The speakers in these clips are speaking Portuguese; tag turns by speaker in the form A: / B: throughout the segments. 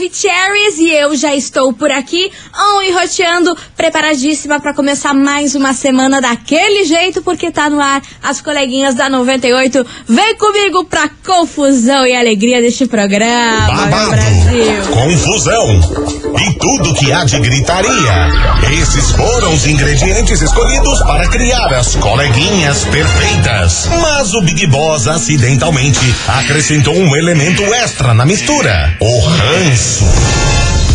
A: Maravicheries e eu já estou por aqui, on e roteando, preparadíssima para começar mais uma semana daquele jeito, porque tá no ar as coleguinhas da 98. Vem comigo pra confusão e alegria deste programa,
B: Babado,
A: Brasil.
B: confusão e tudo que há de gritaria. Esses foram os ingredientes escolhidos para criar as coleguinhas perfeitas. Mas o Big Boss acidentalmente acrescentou um elemento extra na mistura: o ranço.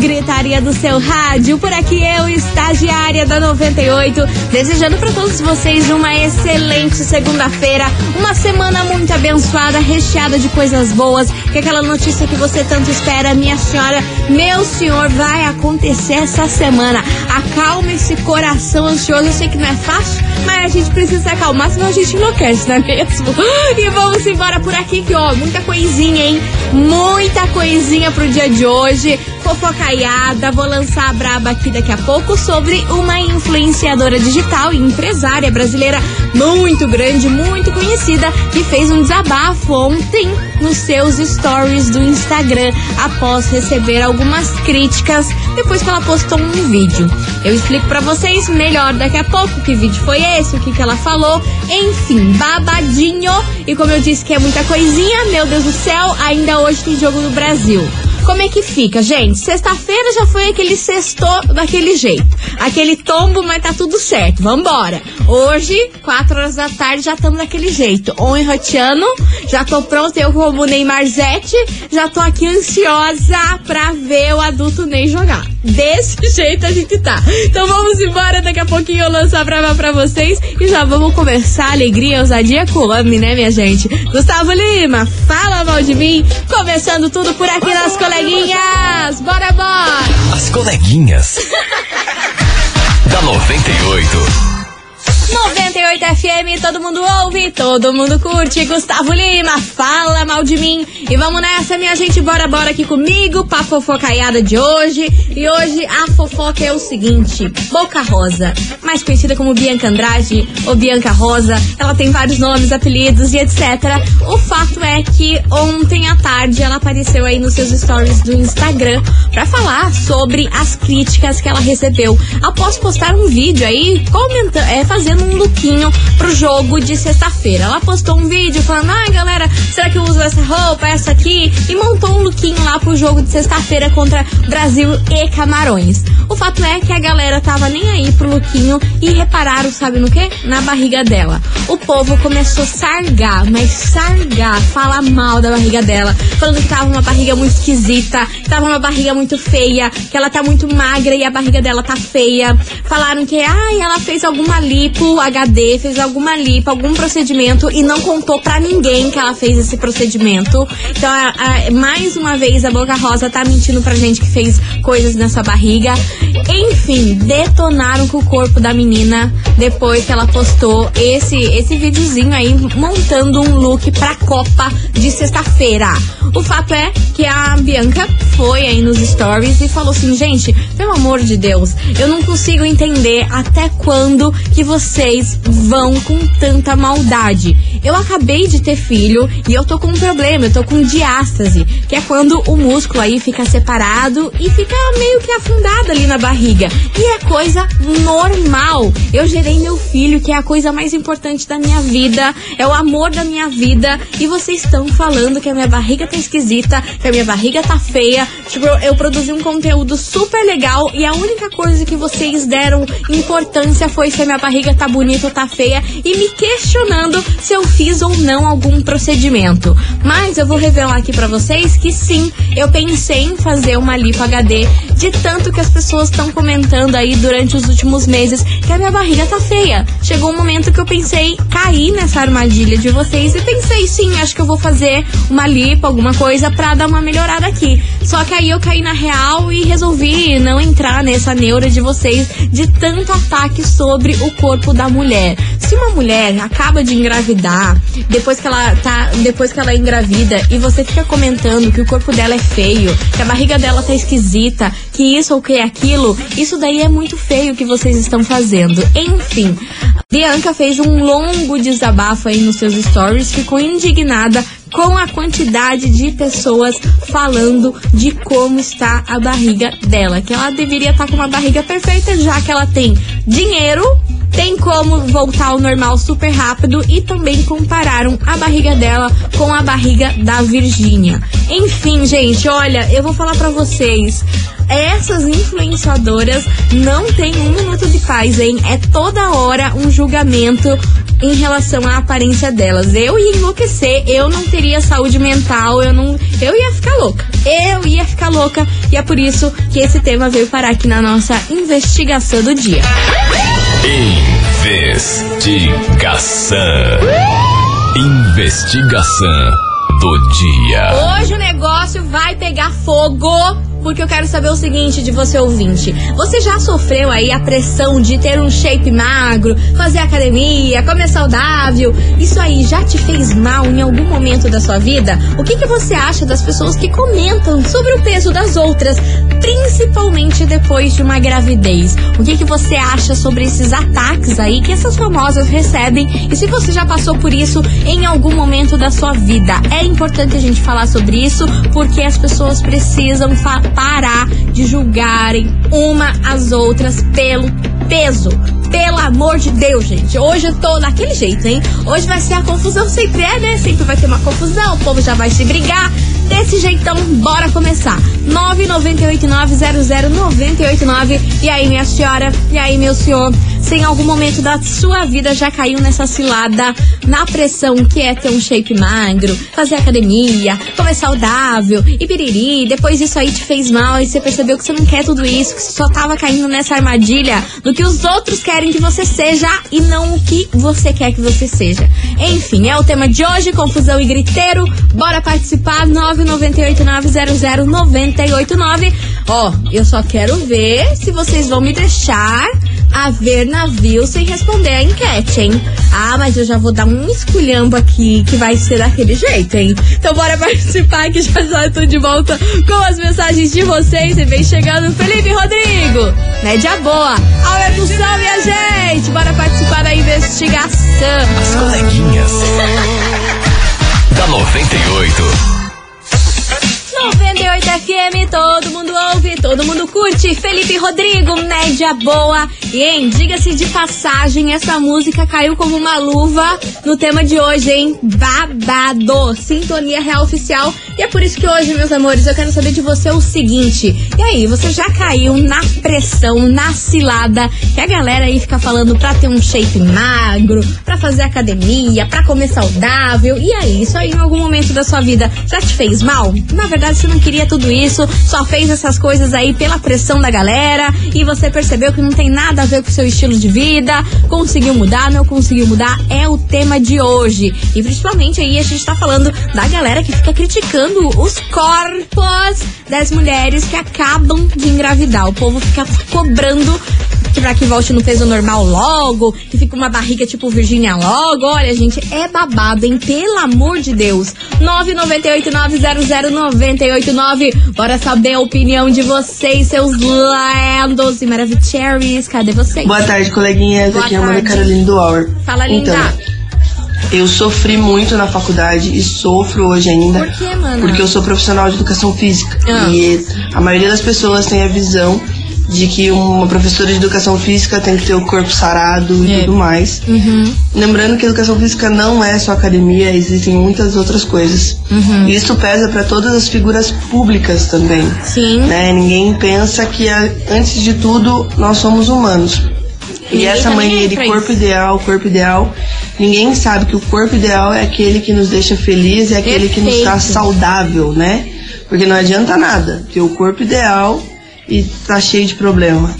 A: Gritaria do seu rádio. Por aqui eu, estagiária da 98, desejando para todos vocês uma excelente segunda-feira, uma semana muito abençoada, recheada de coisas boas, que aquela notícia que você tanto espera, minha senhora, meu senhor, vai acontecer essa semana. Acalma esse coração ansioso, eu sei que não é fácil, mas a gente precisa acalmar, senão a gente enlouquece, não é mesmo? E vamos embora por aqui, que ó, muita coisinha, hein? Muita coisinha pro dia de hoje. Fofocaiada, vou lançar a braba aqui daqui a pouco sobre uma influenciadora digital e empresária brasileira muito grande, muito conhecida, que fez um desabafo ontem nos seus stories do Instagram após receber algumas críticas depois que ela postou um vídeo. Eu explico pra vocês melhor daqui a pouco que vídeo foi esse, o que, que ela falou, enfim, babadinho. E como eu disse que é muita coisinha, meu Deus do céu, ainda hoje tem jogo do Brasil. Como é que fica, gente? Sexta-feira já foi aquele sextou daquele jeito. Aquele tombo, mas tá tudo certo. Vambora. Hoje, quatro horas da tarde, já estamos daquele jeito. On roteando. Já tô pronta, eu como Neymar Zete. Já tô aqui ansiosa pra ver o adulto Ney jogar. Desse jeito a gente tá. Então vamos embora. Daqui a pouquinho eu lanço a prova pra vocês. E já vamos conversar alegria, ousadia com o homem, né, minha gente? Gustavo Lima, fala mal de mim. Começando tudo por aqui nas coleguinhas. Bora, bora.
C: As coleguinhas. da 98.
A: 98 FM, todo mundo ouve, todo mundo curte. Gustavo Lima, fala mal de mim. E vamos nessa, minha gente, bora, bora aqui comigo pra fofocaiada de hoje. E hoje a fofoca é o seguinte: Boca Rosa, mais conhecida como Bianca Andrade ou Bianca Rosa, ela tem vários nomes, apelidos e etc. O fato é que ontem à tarde ela apareceu aí nos seus stories do Instagram pra falar sobre as críticas que ela recebeu após postar um vídeo aí comentando, é, fazendo um lookinho pro jogo de sexta-feira. Ela postou um vídeo falando: ai galera, será que eu uso essa roupa, essa aqui? E montou um lookinho lá pro jogo de sexta-feira contra Brasil e Camarões. O fato é que a galera tava nem aí pro lookinho e repararam, sabe no que? Na barriga dela. O povo começou a sargar, mas sargar, falar mal da barriga dela, falando que tava uma barriga muito esquisita, que tava uma barriga muito feia, que ela tá muito magra e a barriga dela tá feia. Falaram que, ai, ela fez alguma lipo HD, fez alguma lipo, algum procedimento e não contou pra ninguém que ela fez esse procedimento. Então, a- a- mais uma vez, a Boca Rosa tá mentindo pra gente que fez coisas nessa barriga. Enfim, detonaram com o corpo da menina depois que ela postou esse, esse videozinho aí montando um look pra Copa de sexta-feira. O fato é que a Bianca foi aí nos stories e falou assim, gente, pelo amor de Deus, eu não consigo entender até quando que vocês vão com tanta maldade. Eu acabei de ter filho e eu tô com um problema, eu tô com diástase, que é quando o músculo aí fica separado e fica meio que afundado ali na barriga. E é coisa normal. Eu gerei meu filho, que é a coisa mais importante da minha vida, é o amor da minha vida, e vocês estão falando que a minha barriga tá esquisita, que a minha barriga tá feia. Tipo, eu, produzi um conteúdo super legal e a única coisa que vocês deram importância foi se a minha barriga tá bonita ou tá feia e me questionando se eu fiz ou não algum procedimento. Mas eu vou revelar aqui para vocês que sim, eu pensei em fazer uma lipo HD de tanto que as pessoas estão comentando aí durante os últimos meses que a minha barriga tá feia. Chegou um momento que eu pensei cair nessa armadilha de vocês e pensei sim, acho que eu vou fazer uma lipo, alguma coisa pra dar uma melhorada aqui. Só que aí eu caí na real e resolvi não entrar nessa neura de vocês de tanto ataque sobre o corpo da mulher. Se uma mulher acaba de engravidar, depois que ela tá, depois que ela é engravida e você fica comentando que o corpo dela é feio, que a barriga dela tá esquisita, que isso ou que aquilo, isso daí é muito feio que vocês estão fazendo. Enfim, Bianca fez um longo desabafo aí nos seus stories, ficou indignada com a quantidade de pessoas falando de como está a barriga dela, que ela deveria estar tá com uma barriga perfeita já que ela tem dinheiro tem como voltar ao normal super rápido e também compararam a barriga dela com a barriga da Virgínia. Enfim, gente, olha, eu vou falar para vocês essas influenciadoras não têm um minuto de paz, hein? É toda hora um julgamento em relação à aparência delas. Eu ia enlouquecer, eu não teria saúde mental, eu não. Eu ia ficar louca. Eu ia ficar louca. E é por isso que esse tema veio parar aqui na nossa investigação do dia.
C: Investigação. Investigação do dia.
A: Hoje o negócio vai pegar fogo porque eu quero saber o seguinte de você ouvinte. Você já sofreu aí a pressão de ter um shape magro, fazer academia, comer saudável? Isso aí já te fez mal em algum momento da sua vida? O que, que você acha das pessoas que comentam sobre o peso das outras, principalmente depois de uma gravidez? O que, que você acha sobre esses ataques aí que essas famosas recebem? E se você já passou por isso em algum momento da sua vida? É importante a gente falar sobre isso porque as pessoas precisam parar de julgarem uma às outras pelo peso. Pelo amor de Deus, gente. Hoje eu tô daquele jeito, hein? Hoje vai ser a confusão, sempre é, né? Sempre vai ter uma confusão, o povo já vai se brigar. Desse jeitão, bora começar. 998900989. E aí, minha senhora? E aí, meu senhor? Se em algum momento da sua vida já caiu nessa cilada, na pressão que é ter um shape magro, fazer academia, comer saudável e piriri, depois isso aí te fez mal e você percebeu que você não quer tudo isso, que você só tava caindo nessa armadilha do que os outros querem que você seja e não o que você quer que você seja. Enfim, é o tema de hoje, confusão e griteiro. Bora participar, 998900989. Ó, eu só quero ver se vocês vão me deixar a ver navio sem responder a enquete, hein? Ah, mas eu já vou dar um esculhambo aqui que vai ser daquele jeito, hein? Então bora participar que já já estou de volta com as mensagens de vocês. E vem chegando Felipe Rodrigo, média boa. A emoção, minha gente! Bora participar da investigação.
C: As coleguinhas. da 98.
A: 98 FM, todo mundo ouve, todo mundo curte. Felipe Rodrigo, média boa. E, hein, diga-se de passagem, essa música caiu como uma luva no tema de hoje, hein? Babado. Sintonia Real Oficial. E é por isso que hoje, meus amores, eu quero saber de você o seguinte. E aí, você já caiu na pressão, na cilada, que a galera aí fica falando pra ter um shape magro, pra fazer academia, pra comer saudável. E aí, isso aí em algum momento da sua vida já te fez mal? Na verdade, você não queria tudo isso, só fez essas coisas aí pela pressão da galera e você percebeu que não tem nada a ver com o seu estilo de vida, conseguiu mudar, não conseguiu mudar, é o tema de hoje. E principalmente aí a gente tá falando da galera que fica criticando os corpos das mulheres que acabam de engravidar. O povo fica cobrando pra que volte no peso normal logo, que fica uma barriga tipo Virgínia logo. Olha, gente, é babado, hein? Pelo amor de Deus. 998-900-989. Bora saber a opinião de vocês, seus lindos e maravilhosos. Cadê vocês?
D: Boa tarde, coleguinhas.
A: Boa
D: Aqui é a
A: tarde.
D: Carolina do Hour.
A: Fala, linda.
D: Então, eu sofri muito na faculdade e sofro hoje ainda.
A: Por quê, mano?
D: Porque eu sou profissional de educação física.
A: Ah.
D: E a maioria das pessoas tem a visão de que uma professora de educação física tem que ter o corpo sarado e
A: É.
D: tudo mais.
A: Uhum.
D: Lembrando que educação física não é só academia, existem muitas outras coisas.
A: Uhum.
D: E isso pesa para todas as figuras públicas também.
A: Sim.
D: Né? Ninguém pensa que, a- antes de tudo, nós somos humanos. E
A: Ninguém
D: essa
A: tá
D: mania de corpo
A: isso.
D: ideal, corpo ideal, ninguém sabe que o corpo ideal é aquele que nos deixa feliz, é aquele que nos
A: Perfeito.
D: traz saudável, né? Porque não adianta nada ter o corpo ideal e tá cheio de problema.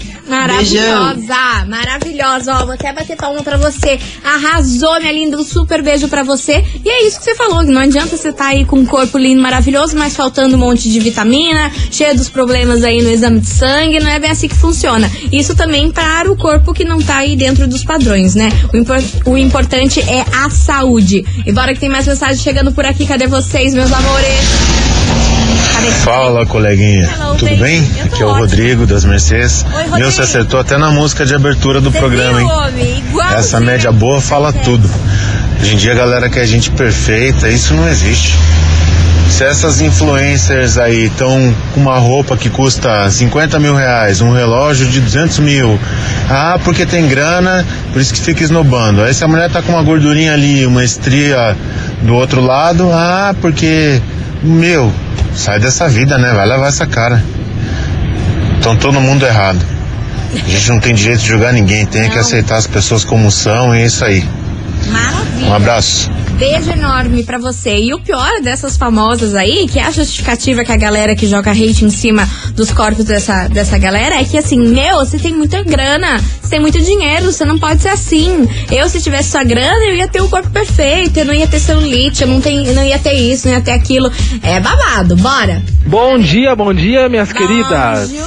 D: Beijão.
A: Maravilhosa, maravilhosa. Ó, vou até bater palma pra você. Arrasou, minha linda. Um super beijo pra você. E é isso que você falou. Não adianta você estar aí com um corpo lindo, maravilhoso, mas faltando um monte de vitamina, cheio dos problemas aí no exame de sangue. Não é bem assim que funciona. Isso também para o corpo que não tá aí dentro dos padrões, né? O, impor- o importante é a saúde. E bora que tem mais mensagem chegando por aqui. Cadê vocês, meus amores?
E: Fala, coleguinha.
A: Hello,
E: Tudo bem? Aqui é o. Rodrigo das Mercedes.
A: Oi.
E: Meu, você acertou até na música de abertura do
A: Você
E: programa,
A: viu,
E: hein?
A: homem?
E: Essa média boa fala tudo. Hoje em dia a galera quer gente perfeita, isso não existe. Se essas influencers aí estão com uma roupa que custa 50 mil reais, um relógio de 200 mil, ah, porque tem grana, por isso que fica esnobando. Aí se a mulher tá com uma gordurinha ali, uma estria do outro lado, ah, porque, meu, sai dessa vida, né? Vai lavar essa cara. Então todo mundo errado. A gente não tem direito de julgar ninguém, tem que
A: Não.
E: aceitar as pessoas como são e é isso aí.
A: Maravilha.
E: Um abraço.
A: Beijo enorme pra você. E o pior dessas famosas aí, que é a justificativa que a galera que joga hate em cima dos corpos dessa, dessa galera, é que assim, meu, você tem muita grana, você tem muito dinheiro, você não pode ser assim. Eu, se tivesse sua grana, eu ia ter o corpo perfeito, eu não ia ter celulite, eu não, tem, eu não ia ter isso, não ia ter aquilo. É babado, bora.
F: Bom dia, bom dia, minhas queridas.
A: Beijo.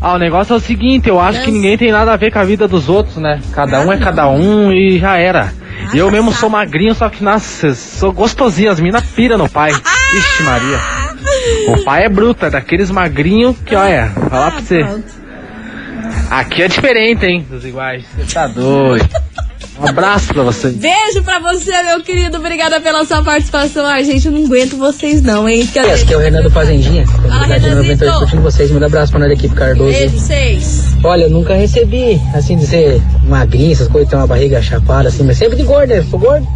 F: Ah, o negócio é o seguinte, eu acho que
A: Yes.
F: ninguém tem nada a ver com a vida dos outros, né? Cada um é cada um e já era.
A: Ah,
F: eu mesmo sou magrinho, só que, nossa, sou gostosinho, as minas pira no pai. Ixi, Maria. O pai é bruto, é daqueles magrinhos que, olha, falar pra você.
A: Ah.
F: Aqui é diferente, hein, dos iguais. Você tá doido. Um abraço pra vocês.
A: Beijo pra você, meu querido. Obrigada pela sua participação. Ai, gente, eu não aguento vocês não, hein? Fica
G: Esse aqui é o Renan do Fazendinha.
A: Fala, Renanzito.
G: 98 curtindo vocês. Manda abraço pra nós da equipe Cardoso.
A: Beijo vocês.
G: Olha, eu nunca recebi, assim, de ser magrinho, essas coisas, ter uma barriga chapada, assim, mas sempre de gordo, né? Sou gordo.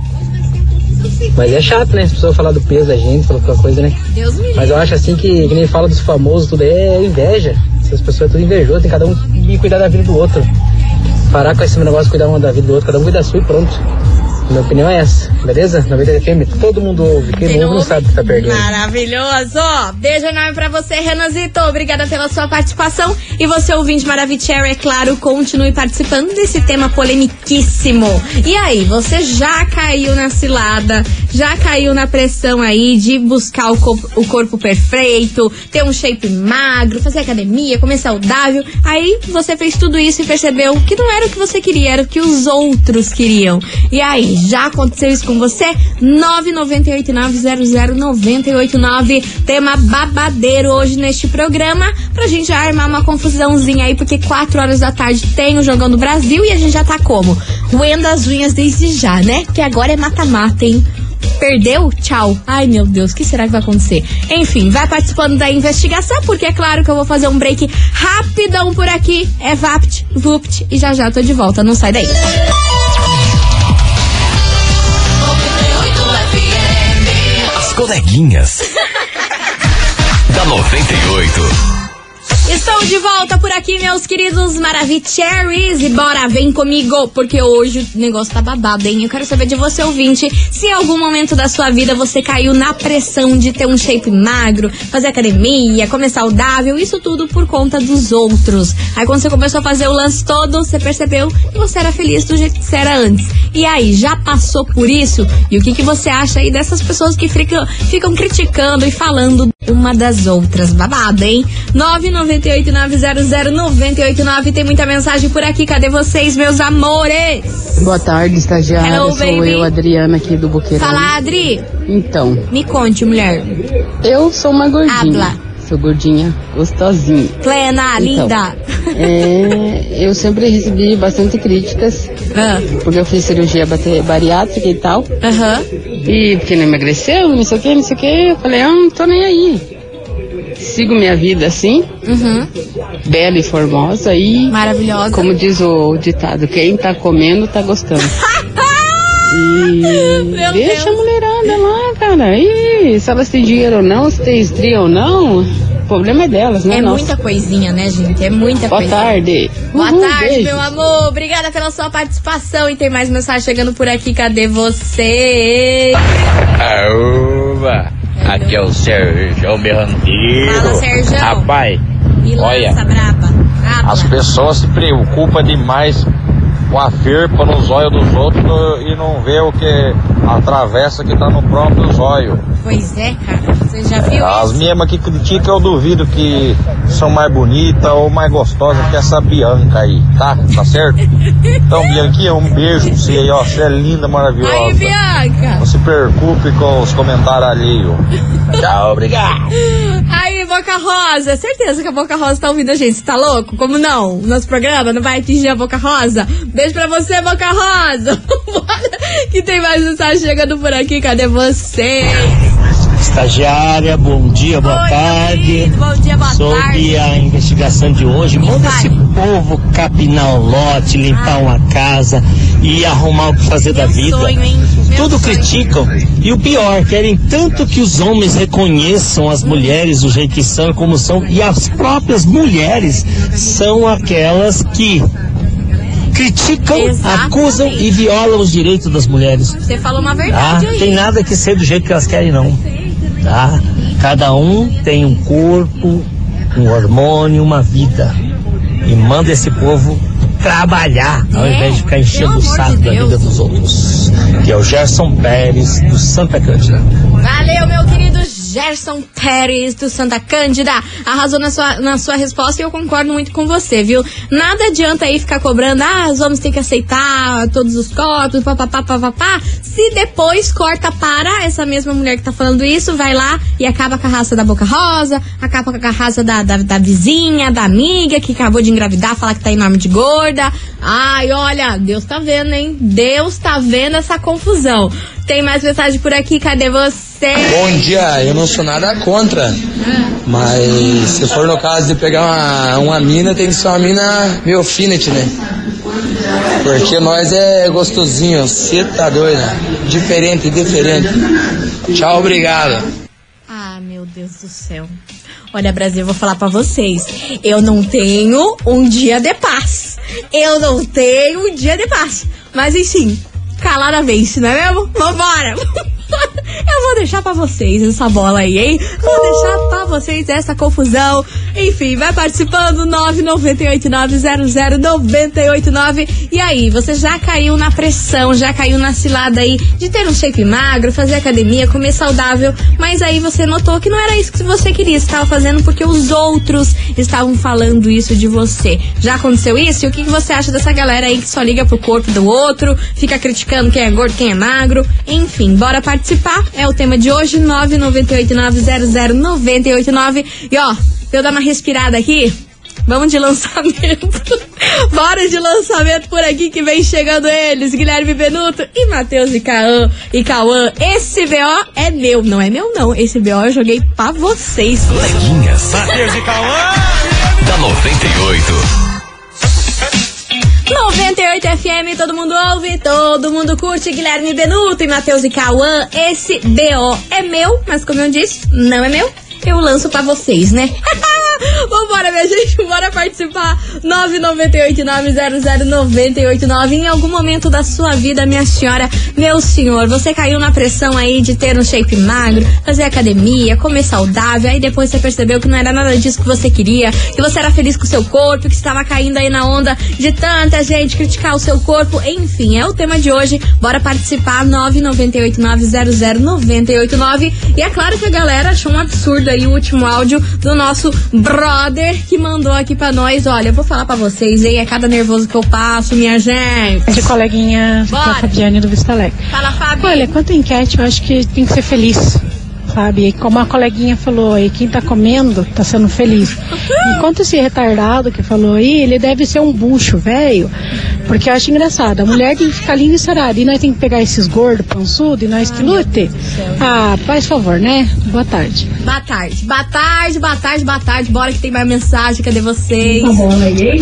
G: Mas é chato, né? As pessoas falar do peso da gente, falar qualquer coisa, né?
A: Deus me livre.
G: Mas eu acho assim que, que nem fala dos famosos, tudo é inveja. Essas pessoas tudo invejoso, tem cada um que cuidar da vida do outro. Parar com esse negócio cuidar um da vida do outro, cada um cuida da sua e pronto. Minha opinião é essa, beleza? 90 FM, todo mundo ouve. Quem, não ouve não sabe que tá perdendo.
A: Maravilhoso! Beijo enorme pra você, Renanzito. Obrigada pela sua participação. E você, ouvinte Maravicherry, é claro, continue participando desse tema polemiquíssimo. E aí, você já caiu na cilada, já caiu na pressão aí de buscar o, co- o corpo perfeito, ter um shape magro, fazer academia, comer saudável. Aí você fez tudo isso e percebeu que não era o que você queria, era o que os outros queriam. E aí, já aconteceu isso com você? 998900989. Tema babadeiro hoje neste programa. Pra gente já armar uma confusãozinha aí, porque 4 horas da tarde tem o Jogão do Brasil e a gente já tá como? Roendo as unhas desde já, né? Que agora é mata-mata, hein? Perdeu? Tchau. Ai, meu Deus, o que será que vai acontecer? Enfim, vai participando da investigação, porque é claro que eu vou fazer um break rapidão por aqui. É Vapt, Vupt, e já já tô de volta. Não sai daí.
C: As coleguinhas. da 98.
A: Estou de volta por aqui, meus queridos Maravicheries. E bora, vem comigo, porque hoje o negócio tá babado, hein? Eu quero saber de você, ouvinte, se em algum momento da sua vida você caiu na pressão de ter um shape magro, fazer academia, comer saudável, isso tudo por conta dos outros. Aí quando você começou a fazer o lance todo, você percebeu que você era feliz do jeito que você era antes. E aí, já passou por isso? E o que, que você acha aí dessas pessoas que ficam, ficam criticando e falando uma das outras? Babado, hein? 998-900-989. Tem muita mensagem por aqui. Cadê vocês, meus amores?
H: Boa tarde, estagiária.
A: Hello,
H: Sou
A: baby.
H: eu, Adriana, aqui do Boqueirão.
A: Fala, Adri.
H: Então,
A: Me conte, mulher.
H: eu sou uma gordinha.
A: Habla.
H: Sou gordinha, gostosinha.
A: Plena,
H: Então.
A: linda.
H: É, eu sempre recebi bastante críticas,
A: Ah,
H: porque eu fiz cirurgia bariátrica e tal.
A: Aham.
H: E porque não emagreceu, não sei o que, não sei o que. Eu falei, ah, não tô nem aí. Sigo minha vida assim,
A: Uhum.
H: bela e formosa e
A: Maravilhosa.
H: Como diz o ditado, quem tá comendo tá gostando. E deixa
A: Deus.
H: a mulherada lá, cara. E se elas têm dinheiro ou não, se tem estria ou não, problema é delas, né?
A: É
H: nosso.
A: muita coisinha, né, gente? É muita
H: Boa
A: coisa.
H: tarde.
A: Boa
H: Uhul,
A: tarde, meu amor. Obrigada pela sua participação. E tem mais mensagem chegando por aqui. Cadê você?
I: Aoba! Aqui é o Sérgio Berranteiro.
A: Fala, Sérgio.
I: Rapaz, Olha,
A: braba. Braba.
I: as pessoas se preocupam demais com a firpa no zóio dos outros e não vê o que atravessa que tá no próprio zóio.
A: Pois é, cara. Você já viu
I: As
A: isso?
I: mesmas que criticam, eu duvido que são mais bonitas ou mais gostosas que essa Bianca aí, tá? Tá certo? Então, Bianquinha, um beijo pra você aí, ó. Você é linda,
A: Aí,
I: maravilhosa.
A: Bianca.
I: Não se preocupe com os comentários alheios. Tchau, obrigado.
A: Aí, Boca Rosa. Certeza que a Boca Rosa tá ouvindo a gente. Você tá louco? Como não? Nosso programa não vai atingir a Boca Rosa? Beijo pra você, Boca Rosa. Que tem mais mensagem chegando por aqui. Cadê você?
J: Estagiária, bom dia, boa
A: Oi,
J: tarde.
A: Bom dia, boa
J: Sobre
A: tarde.
J: a investigação de hoje,
A: Me
J: manda
A: fale.
J: esse povo capinar o lote, limpar
A: Ah.
J: uma casa e arrumar o que fazer da
A: Meu
J: vida.
A: sonho, hein? Meu
J: Tudo
A: sonho.
J: criticam. E o pior, querem tanto que os homens reconheçam as mulheres do jeito que são como são. E as próprias mulheres são aquelas que criticam,
A: Exatamente.
J: acusam e violam os direitos das mulheres.
A: Você falou uma
J: Tá?
A: verdade aí.
J: Tem nada que ser do jeito que elas querem, não. Tá? Cada um tem um corpo, um hormônio, uma vida. E manda esse povo trabalhar, ao
A: É,
J: invés de ficar enchendo o saco
A: de
J: da vida dos outros. Que é o Gerson Pérez, do Santa Cândida.
A: Valeu, meu querido Gerson Pérez do Santa Cândida. Arrasou na sua, na sua resposta e eu concordo muito com você, viu? Nada adianta aí ficar cobrando, ah, os homens têm que aceitar todos os corpos, papapá, papapá. Se depois corta para essa mesma mulher que tá falando isso, vai lá e acaba com a raça da boca rosa, acaba com a raça da, da, da vizinha, da amiga que acabou de engravidar, falar que tá enorme de gorda. Ai, olha, Deus tá vendo, hein? Deus tá vendo essa confusão. Tem mais mensagem por aqui, cadê você?
K: Bom dia, eu não sou nada contra, mas se for no caso de pegar uma, uma mina, tem que ser uma mina meio alfinete, né? Porque nós é gostosinho, você tá doida? Diferente, diferente. Tchau, obrigado.
A: Ah, meu Deus do céu. Olha, Brasil, eu vou falar pra vocês. Eu não tenho um dia de paz. Eu não tenho um dia de paz. Mas enfim, calada vence, não é mesmo? Vambora! Eu vou deixar pra vocês essa bola aí, hein? Vou deixar pra vocês essa confusão. Enfim, vai participando 998900989. E aí, você já caiu na pressão, já caiu na cilada aí de ter um shape magro, fazer academia, comer saudável, mas aí você notou que não era isso que você queria, estava fazendo porque os outros estavam falando isso de você. Já aconteceu isso? E o que você acha dessa galera aí que só liga pro corpo do outro, fica criticando quem é gordo, quem é magro? Enfim, bora participar. É o tema de hoje, 998900989. E ó, eu dar uma respirada aqui, Vamos de lançamento. Bora de lançamento por aqui que vem chegando eles, Guilherme Benuto e Matheus e Cauã. E Cauã, esse BO é meu, não é meu não. Esse BO eu joguei pra vocês.
C: Coleguinhas.
B: Matheus e Cauã.
C: Da 98.
A: 98 FM, todo mundo ouve, todo mundo curte. Guilherme Benuto e Matheus e Cauã. Esse BO é meu, mas como eu disse, não é meu. Eu lanço pra vocês, né? Vambora, minha gente, bora participar. 998900989. Em algum momento da sua vida, minha senhora, meu senhor, você caiu na pressão aí de ter um shape magro, fazer academia, comer saudável, aí depois você percebeu que não era nada disso que você queria, que você era feliz com o seu corpo, que estava caindo aí na onda de tanta gente criticar o seu corpo. Enfim, é o tema de hoje. Bora participar. 998900989. E é claro que a galera achou um absurdo aí o último áudio do nosso brother que mandou aqui pra nós. Olha, eu vou falar pra vocês, hein? É cada nervoso que eu passo, minha gente.
L: De coleguinha
A: Bora.
L: da Fabiane do Vista Alegre.
A: Fala, Fábio.
L: Olha, quanto à enquete, eu acho que tem que ser feliz. Sabe? E como a coleguinha falou aí, quem tá comendo tá sendo feliz. Enquanto esse retardado que falou aí, ele deve ser um bucho, velho. Porque eu acho engraçado. A mulher tem que ficar linda e sarada. E nós tem que pegar esses gordos, pançudos, e nós que lute. Ah, faz favor, né? Boa tarde.
A: Boa tarde. Boa tarde, boa tarde, boa tarde. Bora que tem mais mensagem. Cadê vocês?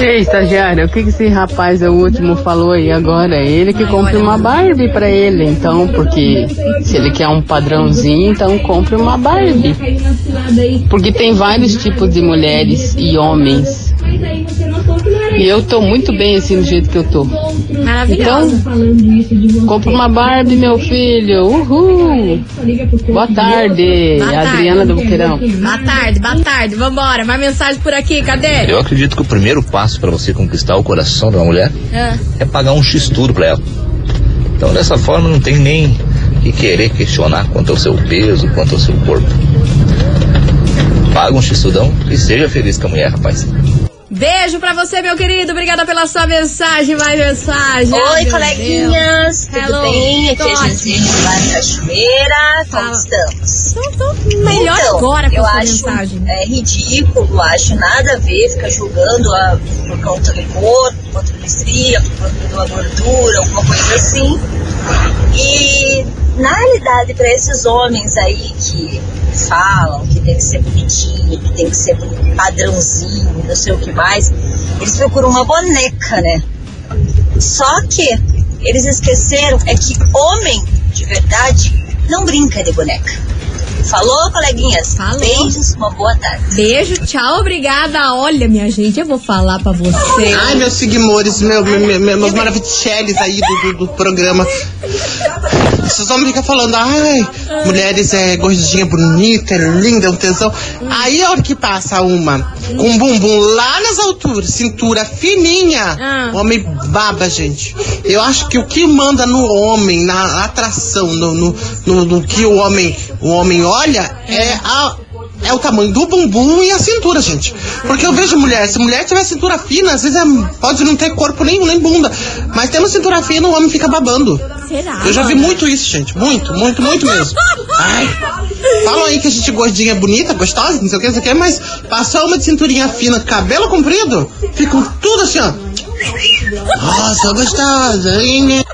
H: Ei, estagiária, o que, que esse rapaz, o último, falou aí agora? Ele que compre uma Barbie pra ele, então, porque se ele quer um padrãozinho, então compre uma Barbie. Porque tem vários tipos de mulheres e homens. E eu tô muito bem assim do jeito que eu tô.
A: Maravilhosa.
H: Então, compra uma Barbie, meu filho. Uhul. Boa tarde,
A: Boa tarde.
H: Adriana do Boqueirão.
A: Boa tarde, boa tarde. Vambora. Mais mensagem por aqui. Cadê?
C: Eu acredito que o primeiro passo para você conquistar o coração de uma mulher
A: Ah.
C: é pagar um X tudo pra ela. Então dessa forma não tem nem que querer questionar quanto ao seu peso, quanto ao seu corpo. Paga um X e seja feliz com a mulher, rapaz.
A: Beijo pra você, meu querido. Obrigada pela sua mensagem. Mais mensagem.
M: Oi, coleguinhas,
A: Deus.
M: tudo
A: Hello.
M: bem? Aqui é. Gisele lá em Cachoeira, como estamos?
A: melhor
M: então,
A: agora com
M: eu
A: sua
M: acho
A: mensagem.
M: É ridículo, acho nada a ver ficar julgando a, por conta do corpo, por conta da estria, por conta da gordura, alguma coisa assim. E, na realidade, para esses homens aí que falam que tem que ser bonitinho, que tem que ser padrãozinho, não sei o que mais, eles procuram uma boneca, né? Só que eles esqueceram é que homem de verdade não brinca de boneca. Falou, coleguinhas?
A: Falou.
M: Beijos, uma boa tarde.
A: Beijo, tchau, obrigada. Olha, minha gente, eu vou falar pra você.
N: Ai, meus seguidores, meu, meu, meu, meus maravilhosos aí do, do, do programa. Esses homens ficam falando, ai, mulheres é gordinha bonita, é linda, é um tesão. Aí a hora que passa uma com um bumbum lá nas alturas, cintura fininha,
A: Ah.
N: o homem baba, gente. Eu acho que o que manda no homem, na atração, no, no, no, no que o homem, o homem olha, é a. É o tamanho do bumbum e a cintura, gente. Porque eu vejo mulher, se mulher tiver cintura fina, às vezes é- pode não ter corpo nenhum, nem bunda. Mas tendo cintura fina, o homem fica babando.
A: Será?
N: Eu já vi muito isso, gente. Muito, muito, muito mesmo. Ai. Falam aí que a gente gordinha é bonita, gostosa, não sei o que, não sei o que, mas passou uma de cinturinha fina, cabelo comprido, ficam tudo assim, ó. Nossa, gostosa, hein?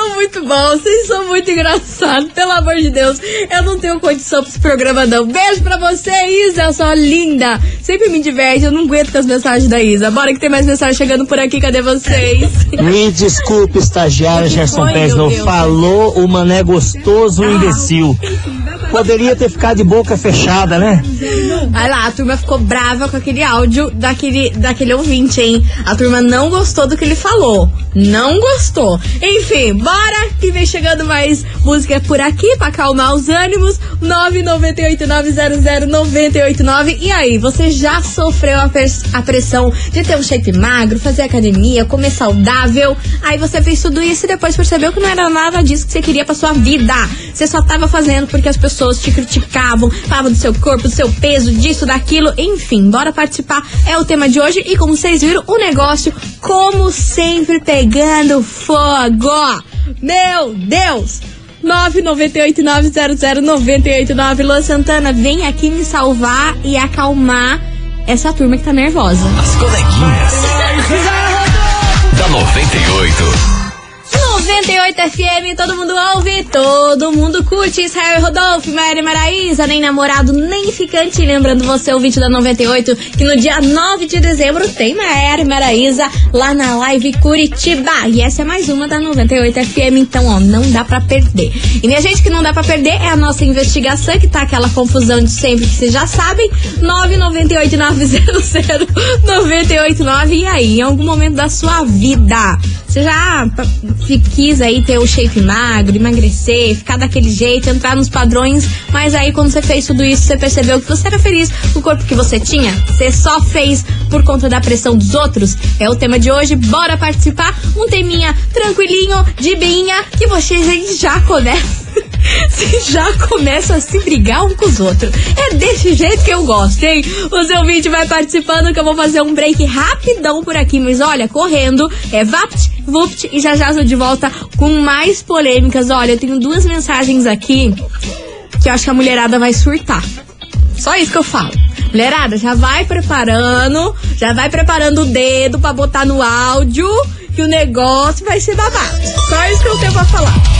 A: São muito bons, vocês são muito engraçados, pelo amor de Deus. Eu não tenho condição pra esse programa, não. Beijo pra você, Isa, sua linda. Sempre me diverte, eu não aguento com as mensagens da Isa. Bora que tem mais mensagem chegando por aqui, cadê vocês?
J: Me desculpe, estagiário Gerson Pérez, não falou o mané gostoso, um imbecil. Poderia ter ficado de boca fechada, né?
A: Olha lá, a turma ficou brava com aquele áudio daquele, daquele ouvinte, hein? A turma não gostou do que ele falou. Não gostou. Enfim, bora que vem chegando mais música por aqui pra acalmar os ânimos. 998900989. E aí, você já sofreu a, a pressão de ter um shape magro, fazer academia, comer saudável? Aí você fez tudo isso e depois percebeu que não era nada disso que você queria pra sua vida. Você só tava fazendo porque as pessoas te criticavam, falavam do seu corpo, do seu peso, disso, daquilo, enfim, bora participar. É o tema de hoje e como vocês viram, o negócio, como sempre, pegando fogo. Meu Deus! 998-900-989 Luan Santana, vem aqui me salvar e acalmar essa turma que tá nervosa.
C: As coleguinhas. da 98.
A: 98 FM, todo mundo ouve, todo mundo curte. Israel e Rodolfo, Maíra Maraísa, nem namorado, nem ficante. Lembrando você, ouvinte da 98, que no dia 9 de dezembro tem Maíra Maraísa lá na live Curitiba. E essa é mais uma da 98 FM, então, ó, não dá pra perder. E minha gente, que não dá pra perder é a nossa investigação, que tá aquela confusão de sempre, que vocês já sabem. 998 900 989. E aí, em algum momento da sua vida, você já quis aí ter o shape magro, emagrecer, ficar daquele jeito, entrar nos padrões, mas aí quando você fez tudo isso, você percebeu que você era feliz com o corpo que você tinha? Você só fez por conta da pressão dos outros? É o tema de hoje, bora participar? Um teminha tranquilinho, de beinha, que você já começa. Você já começa a se brigar um com os outros. É desse jeito que eu gosto, hein? O seu vídeo vai participando que eu vou fazer um break rapidão por aqui. Mas olha, correndo, é vapt, vupt e já já estou de volta com mais polêmicas. Olha, eu tenho duas mensagens aqui que eu acho que a mulherada vai surtar. Só isso que eu falo. Mulherada, já vai preparando, já vai preparando o dedo pra botar no áudio que o negócio vai ser babado. Só isso que eu tenho pra falar.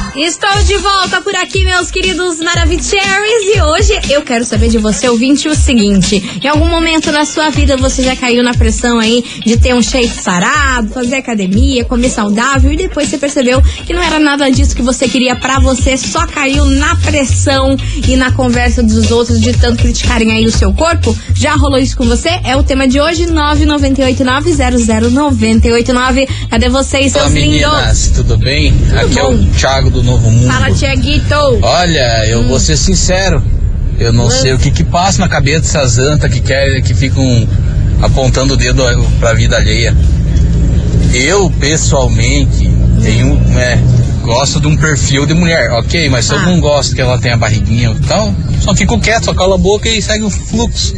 A: Estou de volta por aqui, meus queridos Maravicheries, e hoje eu quero saber de você, ouvinte, o seguinte: em algum momento na sua vida você já caiu na pressão aí de ter um shape sarado, fazer academia, comer saudável e depois você percebeu que não era nada disso que você queria pra você, só caiu na pressão e na conversa dos outros de tanto criticarem aí o seu corpo? Já rolou isso com você? É o tema de hoje, 998900989. Cadê vocês, seus
O: Olá, meninas,
A: lindos?
O: tudo bem?
A: Tudo
O: Aqui é
A: bom.
O: o Thiago do Novo Mundo.
A: Fala, Tiaguito!
O: Olha, eu vou ser sincero. Eu não sei o que que passa na cabeça dessas antas que querem, que ficam apontando o dedo pra vida alheia. Eu, pessoalmente, tenho, né, gosto de um perfil de mulher, ok, mas se eu não gosto que ela tenha barriguinha e tal, só fico quieto, só cala a boca e segue o fluxo.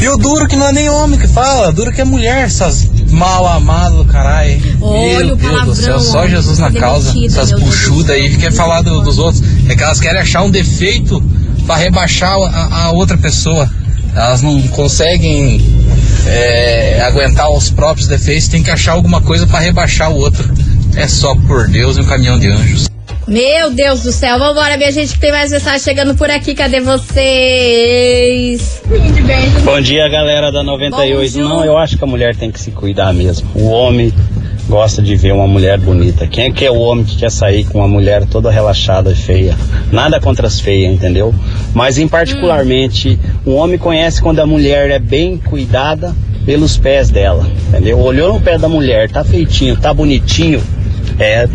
O: E o duro que não é nem homem que fala, duro que é mulher, essas mal amadas do caralho.
A: Olha
O: Meu
A: o
O: Deus do céu, só. Jesus na
A: Demitida,
O: causa. Essas
A: meu Deus.
O: buchudas aí que quer falar do- dos outros. É que elas querem achar um defeito pra rebaixar a, a outra pessoa. Elas não conseguem é, aguentar os próprios defeitos, tem que achar alguma coisa pra rebaixar o outro. É só por Deus e um caminhão de anjos.
A: Meu Deus do céu, vambora, minha gente, que tem mais mensagem chegando por aqui. Cadê vocês?
P: Bom dia, galera da 98. Não, eu acho que a mulher tem que se cuidar mesmo. O homem gosta de ver uma mulher bonita. Quem é que é o homem que quer sair com uma mulher toda relaxada e feia? Nada contra as feias, entendeu? Mas, em particularmente, o homem conhece quando a mulher é bem cuidada pelos pés dela, entendeu? Olhou no pé da mulher, tá feitinho, tá bonitinho, é,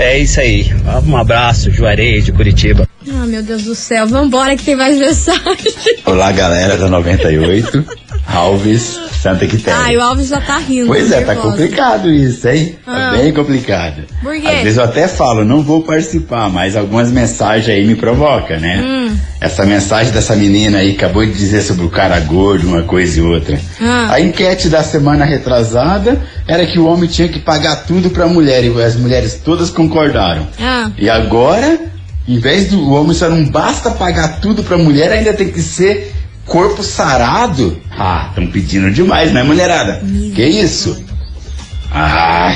P: é isso aí. Um abraço, Juarez de Curitiba.
A: Ah, meu Deus do céu, vambora que tem mais mensagem.
Q: Olá, galera da 98. Alves, Santa Quitéria.
A: Ai, o Alves já tá rindo.
Q: Pois é, tá complicado isso, hein?
A: Ah.
Q: Tá bem complicado.
A: Por quê?
Q: Às vezes eu até falo, não vou participar, mas algumas mensagens aí me provocam, né?
A: Hum.
Q: Essa mensagem dessa menina aí acabou de dizer sobre o cara gordo, uma coisa e outra.
A: Ah.
Q: A enquete da semana retrasada era que o homem tinha que pagar tudo pra mulher e as mulheres todas concordaram.
A: Ah.
Q: E agora, em vez do homem só não basta pagar tudo pra mulher, ainda tem que ser corpo sarado. Ah, estão pedindo demais, né, mulherada? Que isso? Ah,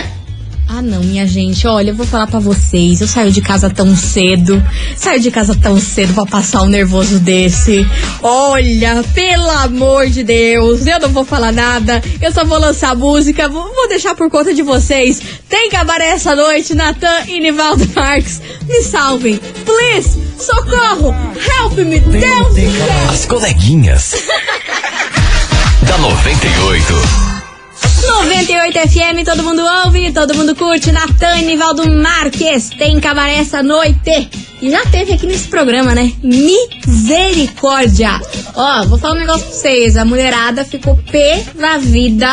A: Ah, não, minha gente, olha, eu vou falar pra vocês. Eu saio de casa tão cedo, saio de casa tão cedo pra passar um nervoso desse. Olha, pelo amor de Deus, eu não vou falar nada, eu só vou lançar música, vou, vou deixar por conta de vocês. Tem cabaré essa noite, Natan e Nivaldo Marques. Me salvem, please, socorro, help me, Deus do céu.
B: As coleguinhas. da 98.
A: 98 FM, todo mundo ouve, todo mundo curte. Natan e Nivaldo Marques tem cabaré essa noite. E já teve aqui nesse programa, né? Misericórdia! Ó, vou falar um negócio pra vocês. A mulherada ficou pé da vida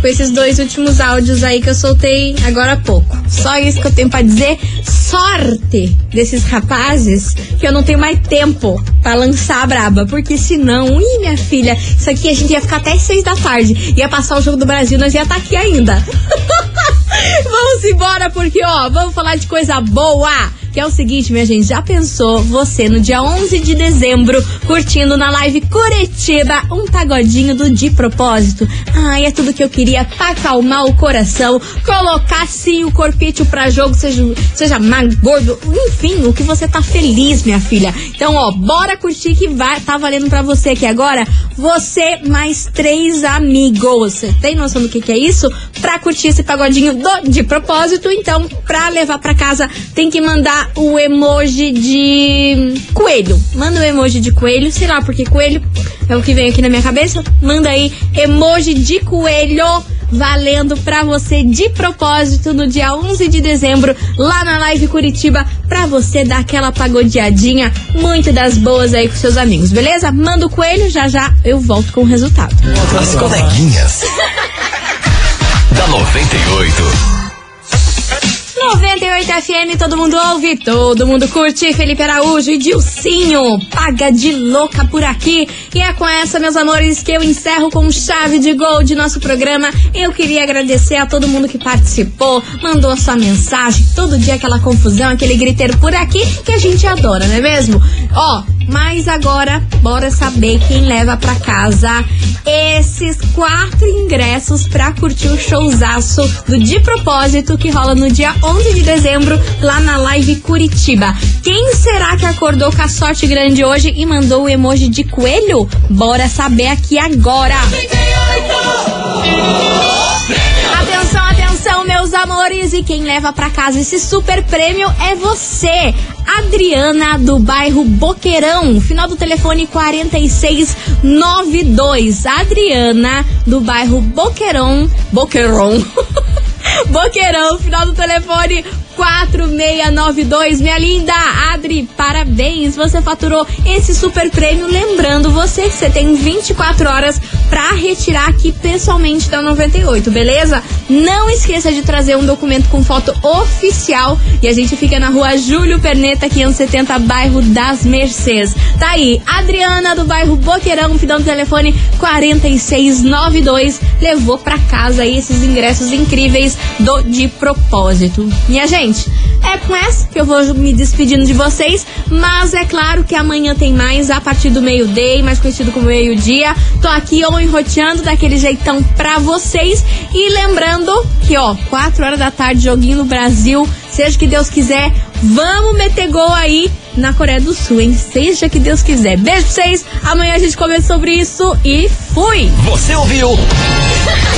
A: com esses dois últimos áudios aí que eu soltei agora há pouco. Só isso que eu tenho pra dizer. Sorte desses rapazes que eu não tenho mais tempo pra lançar a braba. Porque senão, ih, minha filha, isso aqui a gente ia ficar até seis da tarde. Ia passar o jogo do Brasil, nós ia estar aqui ainda. vamos embora, porque, ó, vamos falar de coisa boa. Que é o seguinte, minha gente, já pensou você no dia 11 de dezembro curtindo na live Curitiba um pagodinho do De Propósito? Ai, é tudo que eu queria pra acalmar o coração, colocar sim o corpite pra jogo, seja, seja magro, gordo, enfim, o que você tá feliz, minha filha. Então, ó, bora curtir que vai, tá valendo pra você aqui agora. Você mais três amigos. Você tem noção do que, que é isso? Pra curtir esse pagodinho do, de propósito, então, pra levar pra casa, tem que mandar o emoji de coelho. Manda o emoji de coelho, sei lá, porque coelho é o que vem aqui na minha cabeça. Manda aí emoji de coelho valendo pra você de propósito no dia 11 de dezembro lá na Live Curitiba pra você dar aquela pagodeadinha muito das boas aí com seus amigos, beleza? Manda o coelho, já já eu volto com o resultado.
B: As coleguinhas. da 98.
A: 98 FM, todo mundo ouve, todo mundo curte. Felipe Araújo e Dilcinho, paga de louca por aqui. E é com essa, meus amores, que eu encerro com chave de gol de nosso programa. Eu queria agradecer a todo mundo que participou, mandou a sua mensagem, todo dia aquela confusão, aquele griteiro por aqui que a gente adora, não é mesmo? Ó, mas agora, bora saber quem leva pra casa esses quatro ingressos pra curtir o showzaço do De Propósito que rola no dia 11 de dezembro lá na Live Curitiba. Quem será que acordou com a sorte grande hoje e mandou o emoji de coelho? Bora saber aqui agora. Atenção, meus amores! E quem leva pra casa esse super prêmio é você, Adriana, do bairro Boqueirão. Final do telefone 4692. Adriana, do bairro Boqueirão. Boqueirão. Boqueirão, final do telefone 4692. Minha linda Adri, parabéns. Você faturou esse super prêmio. Lembrando você que você tem 24 horas para retirar aqui pessoalmente da 98, beleza? Não esqueça de trazer um documento com foto oficial. E a gente fica na rua Júlio Perneta, 570, bairro das Mercês. Tá aí, Adriana do bairro Boqueirão, final do telefone 4692. Levou para casa aí esses ingressos incríveis do De Propósito. Minha gente é com essa que eu vou me despedindo de vocês, mas é claro que amanhã tem mais a partir do meio-dia, mais conhecido como meio-dia. Tô aqui ou enroteando daquele jeitão pra vocês e lembrando que, ó, 4 horas da tarde, joguinho no Brasil, seja que Deus quiser, vamos meter gol aí na Coreia do Sul, hein? Seja que Deus quiser. Beijo pra vocês. Amanhã a gente conversa sobre isso e fui!
R: Você ouviu?